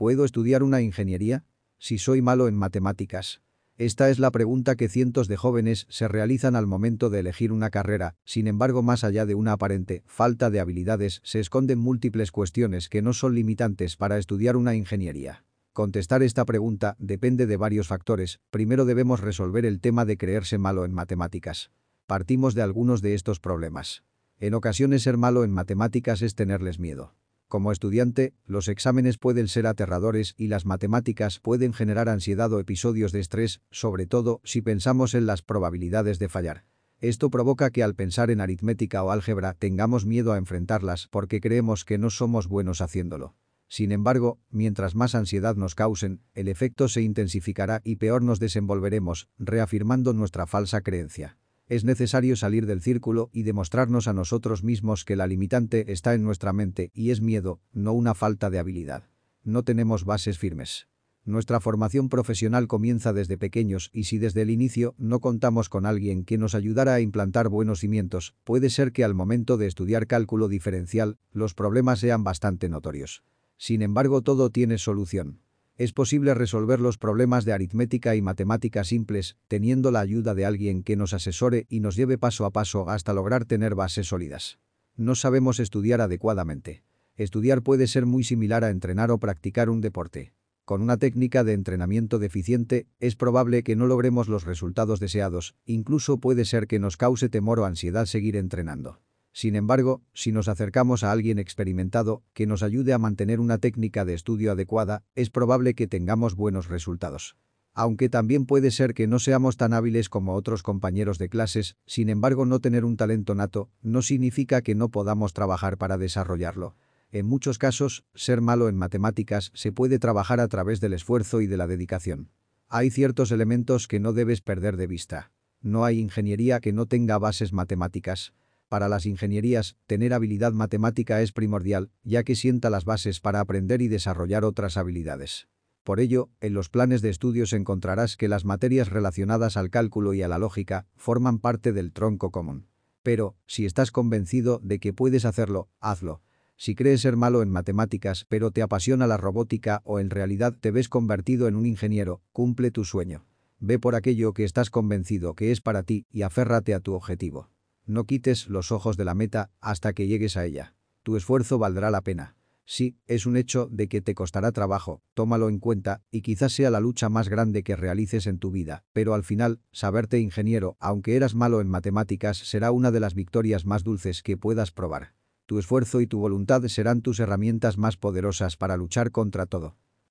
¿Puedo estudiar una ingeniería? Si soy malo en matemáticas. Esta es la pregunta que cientos de jóvenes se realizan al momento de elegir una carrera, sin embargo más allá de una aparente falta de habilidades se esconden múltiples cuestiones que no son limitantes para estudiar una ingeniería. Contestar esta pregunta depende de varios factores, primero debemos resolver el tema de creerse malo en matemáticas. Partimos de algunos de estos problemas. En ocasiones ser malo en matemáticas es tenerles miedo. Como estudiante, los exámenes pueden ser aterradores y las matemáticas pueden generar ansiedad o episodios de estrés, sobre todo si pensamos en las probabilidades de fallar. Esto provoca que al pensar en aritmética o álgebra tengamos miedo a enfrentarlas porque creemos que no somos buenos haciéndolo. Sin embargo, mientras más ansiedad nos causen, el efecto se intensificará y peor nos desenvolveremos, reafirmando nuestra falsa creencia. Es necesario salir del círculo y demostrarnos a nosotros mismos que la limitante está en nuestra mente y es miedo, no una falta de habilidad. No tenemos bases firmes. Nuestra formación profesional comienza desde pequeños y si desde el inicio no contamos con alguien que nos ayudara a implantar buenos cimientos, puede ser que al momento de estudiar cálculo diferencial, los problemas sean bastante notorios. Sin embargo todo tiene solución. Es posible resolver los problemas de aritmética y matemática simples, teniendo la ayuda de alguien que nos asesore y nos lleve paso a paso hasta lograr tener bases sólidas. No sabemos estudiar adecuadamente. Estudiar puede ser muy similar a entrenar o practicar un deporte. Con una técnica de entrenamiento deficiente, es probable que no logremos los resultados deseados, incluso puede ser que nos cause temor o ansiedad seguir entrenando. Sin embargo, si nos acercamos a alguien experimentado que nos ayude a mantener una técnica de estudio adecuada, es probable que tengamos buenos resultados. Aunque también puede ser que no seamos tan hábiles como otros compañeros de clases, sin embargo no tener un talento nato no significa que no podamos trabajar para desarrollarlo. En muchos casos, ser malo en matemáticas se puede trabajar a través del esfuerzo y de la dedicación. Hay ciertos elementos que no debes perder de vista. No hay ingeniería que no tenga bases matemáticas. Para las ingenierías, tener habilidad matemática es primordial, ya que sienta las bases para aprender y desarrollar otras habilidades. Por ello, en los planes de estudios encontrarás que las materias relacionadas al cálculo y a la lógica forman parte del tronco común. Pero, si estás convencido de que puedes hacerlo, hazlo. Si crees ser malo en matemáticas pero te apasiona la robótica o en realidad te ves convertido en un ingeniero, cumple tu sueño. Ve por aquello que estás convencido que es para ti y aférrate a tu objetivo. No quites los ojos de la meta hasta que llegues a ella. Tu esfuerzo valdrá la pena. Sí, es un hecho de que te costará trabajo, tómalo en cuenta, y quizás sea la lucha más grande que realices en tu vida, pero al final, saberte ingeniero, aunque eras malo en matemáticas, será una de las victorias más dulces que puedas probar. Tu esfuerzo y tu voluntad serán tus herramientas más poderosas para luchar contra todo.